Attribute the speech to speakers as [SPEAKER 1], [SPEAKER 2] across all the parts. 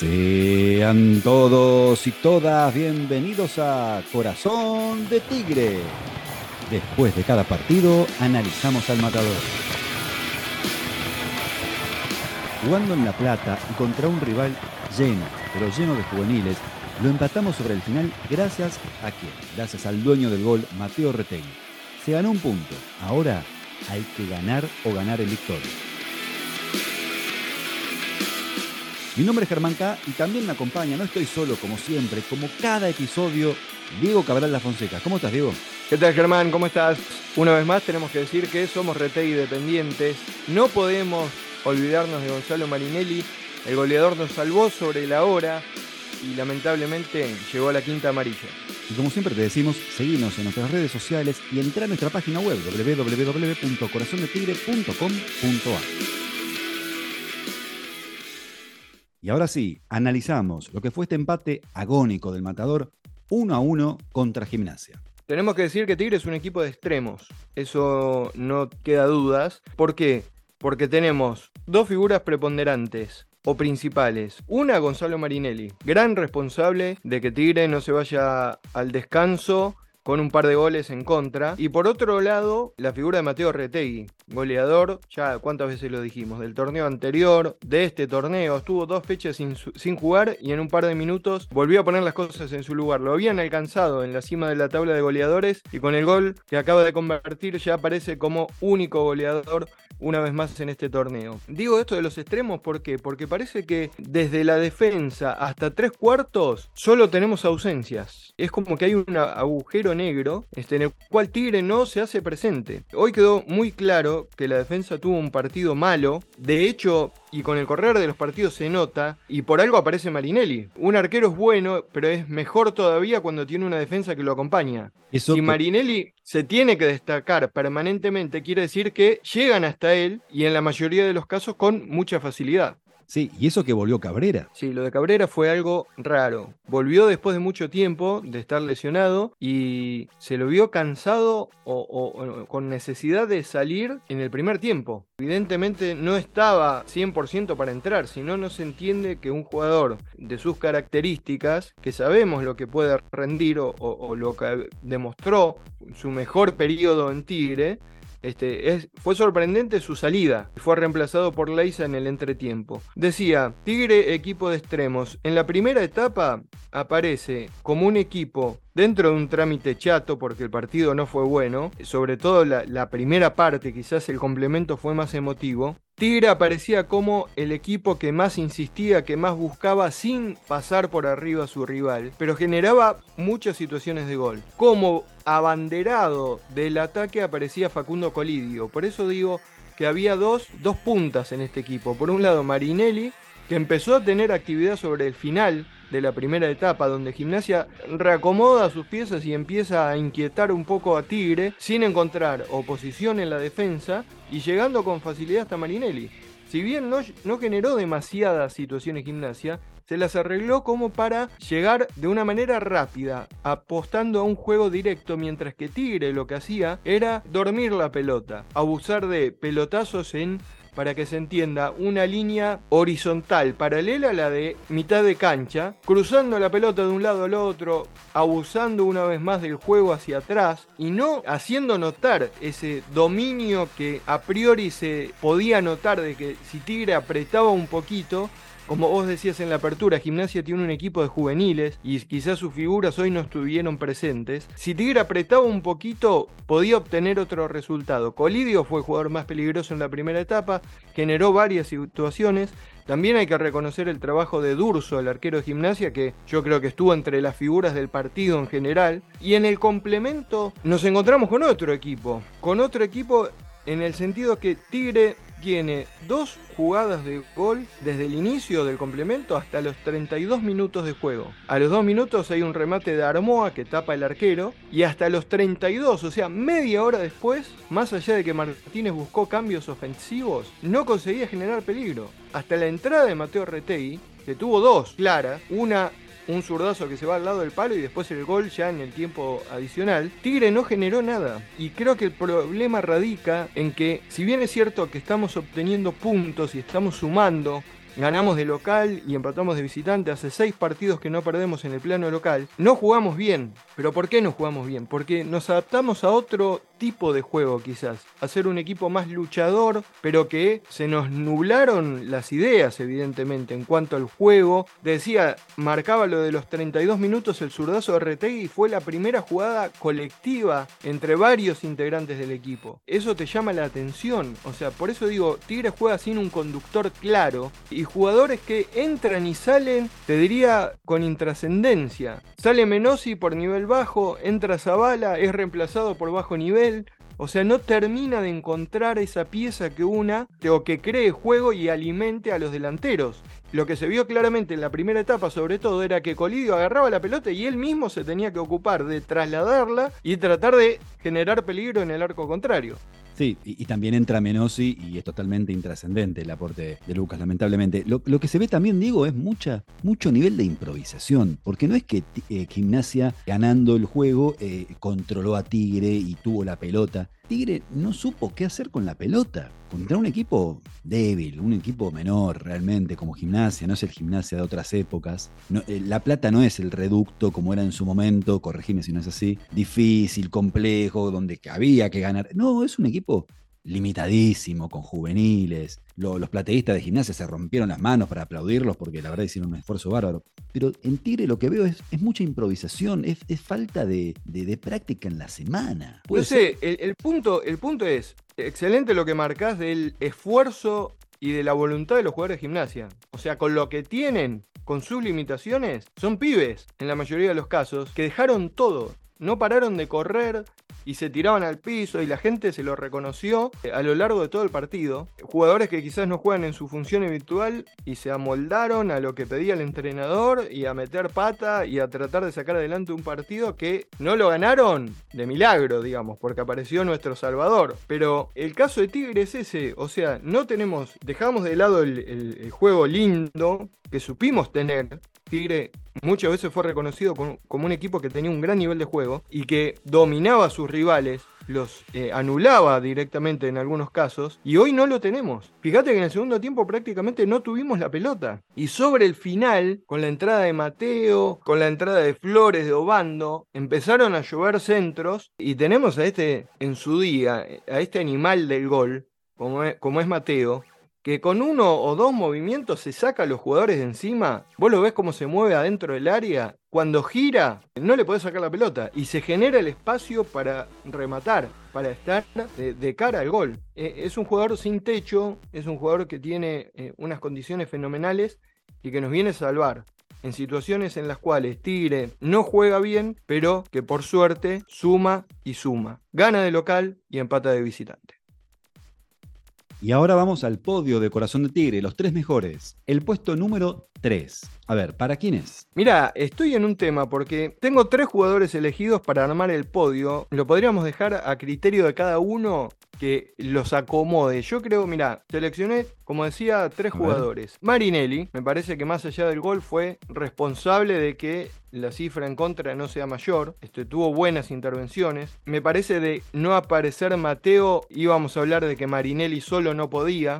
[SPEAKER 1] Sean todos y todas bienvenidos a Corazón de Tigre. Después de cada partido, analizamos al matador. Jugando en La Plata y contra un rival lleno, pero lleno de juveniles, lo empatamos sobre el final gracias a quién? Gracias al dueño del gol, Mateo Retegui. Se ganó un punto. Ahora hay que ganar o ganar en victoria. Mi nombre es Germán K y también me acompaña, no estoy solo como siempre, como cada episodio, Diego Cabral La Fonseca. ¿Cómo estás, Diego?
[SPEAKER 2] ¿Qué tal, Germán? ¿Cómo estás? Una vez más tenemos que decir que somos Retegui dependientes. No podemos olvidarnos de Gonzalo Marinelli. El goleador nos salvó sobre la hora y lamentablemente llegó a la quinta amarilla.
[SPEAKER 1] Y como siempre te decimos, seguimos en nuestras redes sociales y entra a nuestra página web www.corazondetigre.com.ar. Ahora sí, analizamos lo que fue este empate agónico del matador 1 a 1 contra Gimnasia.
[SPEAKER 2] Tenemos que decir que Tigre es un equipo de extremos, eso no queda dudas. ¿Por qué? Porque tenemos dos figuras preponderantes o principales. Una, Gonzalo Marinelli, gran responsable de que Tigre no se vaya al descanso con un par de goles en contra. Y por otro lado, la figura de Mateo Retegui, goleador, ya cuántas veces lo dijimos, del torneo anterior, de este torneo, estuvo dos fechas sin, sin, jugar y en un par de minutos volvió a poner las cosas en su lugar. Lo habían alcanzado en la cima de la tabla de goleadores y con el gol que acaba de convertir ya aparece como único goleador una vez más en este torneo. Digo esto de los extremos ¿por qué? Porque parece que desde la defensa hasta tres cuartos solo tenemos ausencias. Es como que hay un agujero negro este, en el cual Tigre no se hace presente. Hoy quedó muy claro que la defensa tuvo un partido malo. De hecho, y con el correr de los partidos se nota, y por algo aparece Marinelli. Un arquero es bueno, pero es mejor todavía cuando tiene una defensa que lo acompaña. si Marinelli se tiene que destacar permanentemente, quiere decir que llegan hasta él y en la mayoría de los casos con mucha facilidad.
[SPEAKER 1] Sí, y eso que volvió Cabrera.
[SPEAKER 2] Sí, lo de Cabrera fue algo raro. Volvió después de mucho tiempo de estar lesionado y se lo vio cansado o, con necesidad de salir en el primer tiempo. Evidentemente no estaba 100% para entrar, si no, no se entiende que un jugador de sus características, que sabemos lo que puede rendir o, o lo que demostró su mejor periodo en Tigre, este, es, fue sorprendente su salida. Fue reemplazado por Leiza en el entretiempo. Decía, Tigre equipo de extremos. En la primera etapa aparece como un equipo dentro de un trámite chato porque el partido no fue bueno, sobre todo la, primera parte, quizás el complemento fue más emotivo. Tigre aparecía como el equipo que más insistía, que más buscaba sin pasar por arriba a su rival, pero generaba muchas situaciones de gol. Como abanderado del ataque aparecía Facundo Colidio, por eso digo que había dos, dos puntas en este equipo. Por un lado Marinelli, que empezó a tener actividad sobre el final de la primera etapa, donde Gimnasia reacomoda sus piezas y empieza a inquietar un poco a Tigre, sin encontrar oposición en la defensa y llegando con facilidad hasta Marinelli. Si bien no, no generó demasiadas situaciones Gimnasia, se las arregló como para llegar de una manera rápida, apostando a un juego directo, mientras que Tigre lo que hacía era dormir la pelota, abusar de pelotazos en para que se entienda, una línea horizontal paralela a la de mitad de cancha, cruzando la pelota de un lado al otro, abusando una vez más del juego hacia atrás y no haciendo notar ese dominio que a priori se podía notar de que si Tigre apretaba un poquito, como vos decías en la apertura, Gimnasia tiene un equipo de juveniles y quizás sus figuras hoy no estuvieron presentes. Si Tigre apretaba un poquito, podía obtener otro resultado. Colidio fue el jugador más peligroso en la primera etapa, generó varias situaciones. También hay que reconocer el trabajo de Durso, el arquero de gimnasia, que yo creo que estuvo entre las figuras del partido en general. Y en el complemento nos encontramos con otro equipo. Con otro equipo en el sentido que Tigre tiene dos jugadas de gol desde el inicio del complemento hasta los 32 minutos de juego. A los 2 minutos hay un remate de Armoa que tapa el arquero y hasta los 32, o sea, media hora después, más allá de que Martínez buscó cambios ofensivos, no conseguía generar peligro. Hasta la entrada de Mateo Retegui, que tuvo dos claras, una un zurdazo que se va al lado del palo y después el gol ya en el tiempo adicional, Tigre no generó nada. Y creo que el problema radica en que, si bien es cierto que estamos obteniendo puntos y estamos sumando ganamos de local y empatamos de visitante, hace seis partidos que no perdemos en el plano local, no jugamos bien. ¿Pero por qué no jugamos bien? Porque nos adaptamos a otro tipo de juego quizás, a ser un equipo más luchador, pero que se nos nublaron las ideas evidentemente en cuanto al juego. Decía, marcaba lo de los 32 minutos el zurdazo de Retegui y fue la primera jugada colectiva entre varios integrantes del equipo. Eso te llama la atención, o sea, por eso digo, Tigre juega sin un conductor claro y jugadores que entran y salen, te diría, con intrascendencia. Sale Menosi por nivel bajo, entra Zavala, es reemplazado por bajo nivel. O sea, no termina de encontrar esa pieza que una o que cree juego y alimente a los delanteros. Lo que se vio claramente en la primera etapa, sobre todo, era que Colidio agarraba la pelota y él mismo se tenía que ocupar de trasladarla y tratar de generar peligro en el arco contrario.
[SPEAKER 1] Sí, y, también entra Menosi y es totalmente intrascendente el aporte de Lucas, lamentablemente. Lo, que se ve también, digo, es mucha, mucho nivel de improvisación, porque no es que eh, Gimnasia ganando el juego eh, controló a Tigre y tuvo la pelota. Tigre no supo qué hacer con la pelota. Contra un equipo débil, un equipo menor realmente, como gimnasia, no es el gimnasia de otras épocas. Eh, la Plata no es el reducto como era en su momento, corregime si no es así, difícil, complejo, donde había que ganar. No, es un equipo limitadísimo, con juveniles. los plateístas de gimnasia se rompieron las manos para aplaudirlos porque la verdad hicieron un esfuerzo bárbaro. Pero en Tigre lo que veo es, mucha improvisación, es, falta de, práctica en la semana.
[SPEAKER 2] No sé, el, punto, el punto es, excelente lo que marcás del esfuerzo y de la voluntad de los jugadores de gimnasia. O sea, con lo que tienen, con sus limitaciones, son pibes, en la mayoría de los casos, que dejaron todo. No pararon de correr, y se tiraban al piso y la gente se lo reconoció eh, a lo largo de todo el partido. Jugadores que quizás no juegan en su función habitual y se amoldaron a lo que pedía el entrenador y a meter pata y a tratar de sacar adelante un partido que no lo ganaron de milagro, digamos, porque apareció nuestro Salvador. Pero el caso de Tigre es ese, o sea, no tenemos, dejamos de lado el juego lindo que supimos tener. Tigre muchas veces fue reconocido como un equipo que tenía un gran nivel de juego y que dominaba a sus rivales, los eh, anulaba directamente en algunos casos, y hoy no lo tenemos. Fíjate que en el segundo tiempo prácticamente no tuvimos la pelota. Y sobre el final, con la entrada de Mateo, con la entrada de Flores, de Obando, empezaron a llover centros y tenemos a este, en su día, a este animal del gol, como como es Mateo, que con uno o dos movimientos se saca a los jugadores de encima. Vos lo ves cómo se mueve adentro del área. Cuando gira, no le podés sacar la pelota y se genera el espacio para rematar, para estar de, cara al gol. E, es un jugador sin techo, es un jugador que tiene eh, unas condiciones fenomenales y que nos viene a salvar en situaciones en las cuales Tigre no juega bien, pero que por suerte suma y suma. Gana de local y empata de visitante.
[SPEAKER 1] Y ahora vamos al podio de Corazón de Tigre, los tres mejores. El puesto número 3. A ver, ¿para quién es?
[SPEAKER 2] Mira, estoy en un tema porque tengo tres jugadores elegidos para armar el podio. Lo podríamos dejar a criterio de cada uno que los acomode. Yo creo, mira, seleccioné, como decía, tres jugadores. Marinelli, me parece que más allá del gol fue responsable de que la cifra en contra no sea mayor. Este, tuvo buenas intervenciones. Me parece de no aparecer Mateo, íbamos a hablar de que Marinelli solo no podía.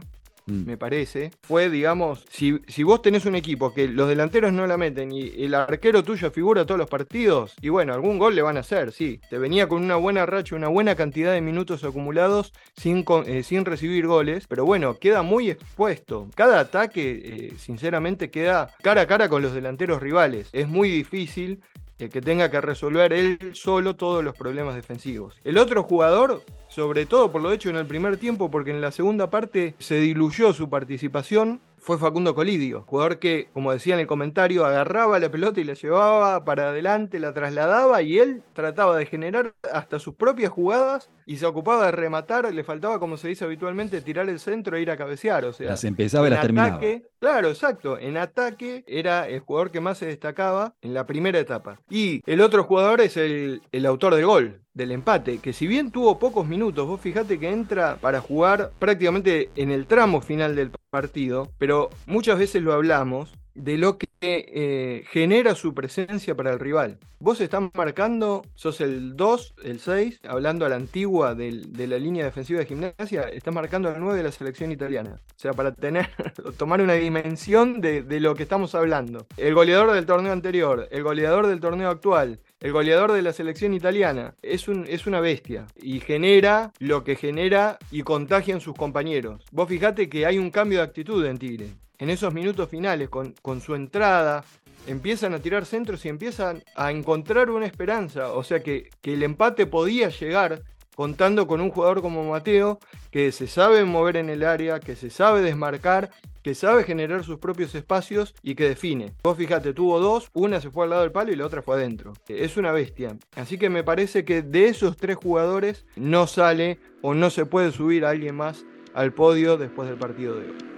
[SPEAKER 2] Mm. me parece, fue, digamos, si, si, vos tenés un equipo que los delanteros no la meten y el arquero tuyo figura todos los partidos, y bueno, algún gol le van a hacer, sí. Te venía con una buena racha, una buena cantidad de minutos acumulados sin, eh, sin recibir goles, pero bueno, queda muy expuesto. Cada ataque, eh, sinceramente, queda cara a cara con los delanteros rivales. Es muy difícil que tenga que resolver él solo todos los problemas defensivos. El otro jugador, sobre todo por lo hecho en el primer tiempo, porque en la segunda parte se diluyó su participación, fue Facundo Colidio, jugador que, como decía en el comentario, agarraba la pelota y la llevaba para adelante, la trasladaba y él trataba de generar hasta sus propias jugadas y se ocupaba de rematar, le faltaba, como se dice habitualmente, tirar el centro e ir a cabecear. O sea,
[SPEAKER 1] las empezaba y las terminaba.
[SPEAKER 2] Claro, exacto. En ataque era el jugador que más se destacaba en la primera etapa. Y el otro jugador es el, el autor del gol, del empate, que si bien tuvo pocos minutos, vos fijate que entra para jugar prácticamente en el tramo final del partido, pero muchas veces lo hablamos, de lo que eh, genera su presencia para el rival. Vos estás marcando, sos el 2, el 6, hablando a la antigua de la línea defensiva de gimnasia, estás marcando al 9 de la selección italiana. O sea, para tener, tomar una dimensión de, de lo que estamos hablando. El goleador del torneo anterior, el goleador del torneo actual, el goleador de la selección italiana es, un, es una bestia y genera lo que genera y contagia en sus compañeros. Vos fijate que hay un cambio de actitud en Tigre. En esos minutos finales, con, con su entrada, empiezan a tirar centros y empiezan a encontrar una esperanza. O sea que, que el empate podía llegar contando con un jugador como Mateo, que se sabe mover en el área, que se sabe desmarcar, que sabe generar sus propios espacios y que define. Vos fíjate, tuvo dos, una se fue al lado del palo y la otra fue adentro. Es una bestia. Así que me parece que de esos tres jugadores no sale o no se puede subir a alguien más al podio después del partido de hoy.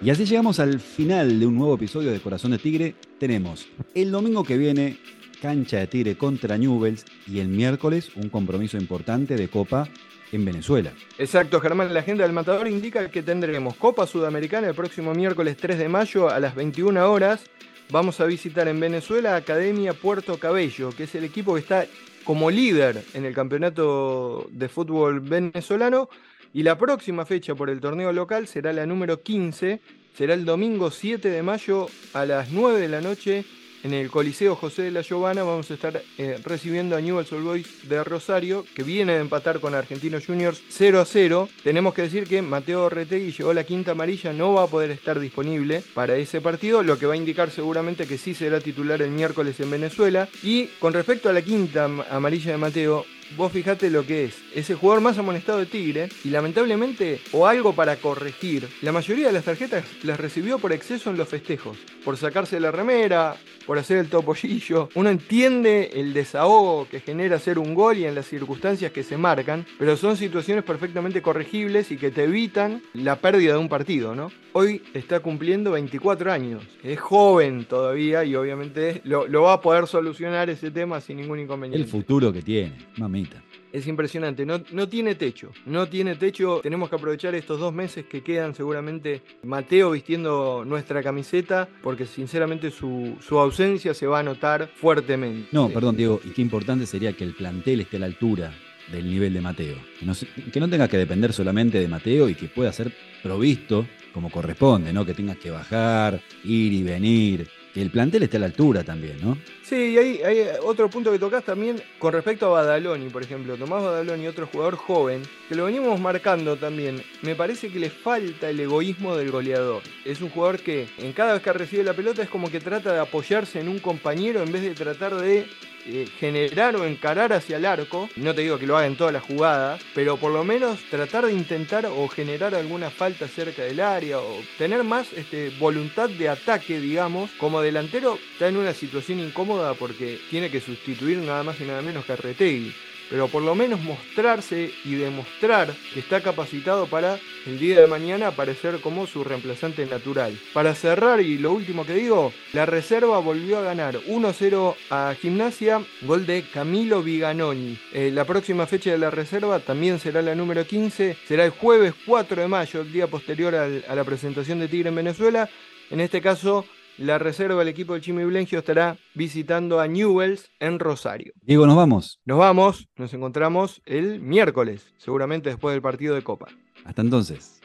[SPEAKER 1] Y así llegamos al final de un nuevo episodio de Corazón de Tigre. Tenemos el domingo que viene cancha de Tigre contra Newells y el miércoles un compromiso importante de Copa en Venezuela.
[SPEAKER 2] Exacto, Germán. La agenda del Matador indica que tendremos Copa Sudamericana el próximo miércoles 3 de mayo a las 21 horas. Vamos a visitar en Venezuela Academia Puerto Cabello, que es el equipo que está como líder en el campeonato de fútbol venezolano y la próxima fecha por el torneo local será la número 15, será el domingo 7 de mayo a las 9 de la noche en el Coliseo José de la Giovana. Vamos a estar eh, recibiendo a Newell's Old Boys de Rosario, que viene de empatar con Argentinos Juniors 0 a 0. Tenemos que decir que Mateo Retegui llegó a la quinta amarilla, no va a poder estar disponible para ese partido, lo que va a indicar seguramente que sí será titular el miércoles en Venezuela. Y con respecto a la quinta amarilla de Mateo, vos fijate lo que es. ese jugador más amonestado de Tigre y lamentablemente, o algo para corregir, la mayoría de las tarjetas las recibió por exceso en los festejos. Por sacarse la remera, por hacer el topollillo. Uno entiende el desahogo que genera hacer un gol y en las circunstancias que se marcan, pero son situaciones perfectamente corregibles y que te evitan la pérdida de un partido, ¿no? Hoy está cumpliendo 24 años. Es joven todavía y obviamente lo, lo va a poder solucionar ese tema sin ningún inconveniente.
[SPEAKER 1] El futuro que tiene,
[SPEAKER 2] es impresionante. No, no, tiene techo. No tiene techo. Tenemos que aprovechar estos dos meses que quedan seguramente Mateo vistiendo nuestra camiseta porque sinceramente su, ausencia se va a notar fuertemente.
[SPEAKER 1] No, perdón Diego. Y qué importante sería que el plantel esté a la altura del nivel de Mateo. Que no, que no tenga que depender solamente de Mateo y que pueda ser provisto como corresponde, ¿no? Que tengas que bajar, ir y venir el plantel esté a la altura también, ¿no?
[SPEAKER 2] Sí, y hay, hay otro punto que tocas también con respecto a Badaloni, por ejemplo. Tomás Badaloni, otro jugador joven, que lo venimos marcando también. Me parece que le falta el egoísmo del goleador. Es un jugador que en cada vez que recibe la pelota es como que trata de apoyarse en un compañero en vez de tratar de eh, generar o encarar hacia el arco, no te digo que lo haga en todas las jugadas, pero por lo menos tratar de intentar o generar alguna falta cerca del área o tener más este, voluntad de ataque, digamos, como delantero está en una situación incómoda porque tiene que sustituir nada más y nada menos que a pero por lo menos mostrarse y demostrar que está capacitado para el día de mañana aparecer como su reemplazante natural. Para cerrar y lo último que digo, la reserva volvió a ganar 1-0 a Gimnasia, gol de Camilo Viganoni. Eh, la próxima fecha de la reserva también será la número 15, será el jueves 4 de mayo, el día posterior a la presentación de Tigre en Venezuela. En este caso, la reserva del equipo del Chimi Blengio estará visitando a Newells en Rosario.
[SPEAKER 1] Diego, nos vamos.
[SPEAKER 2] Nos vamos, nos encontramos el miércoles, seguramente después del partido de Copa.
[SPEAKER 1] Hasta entonces.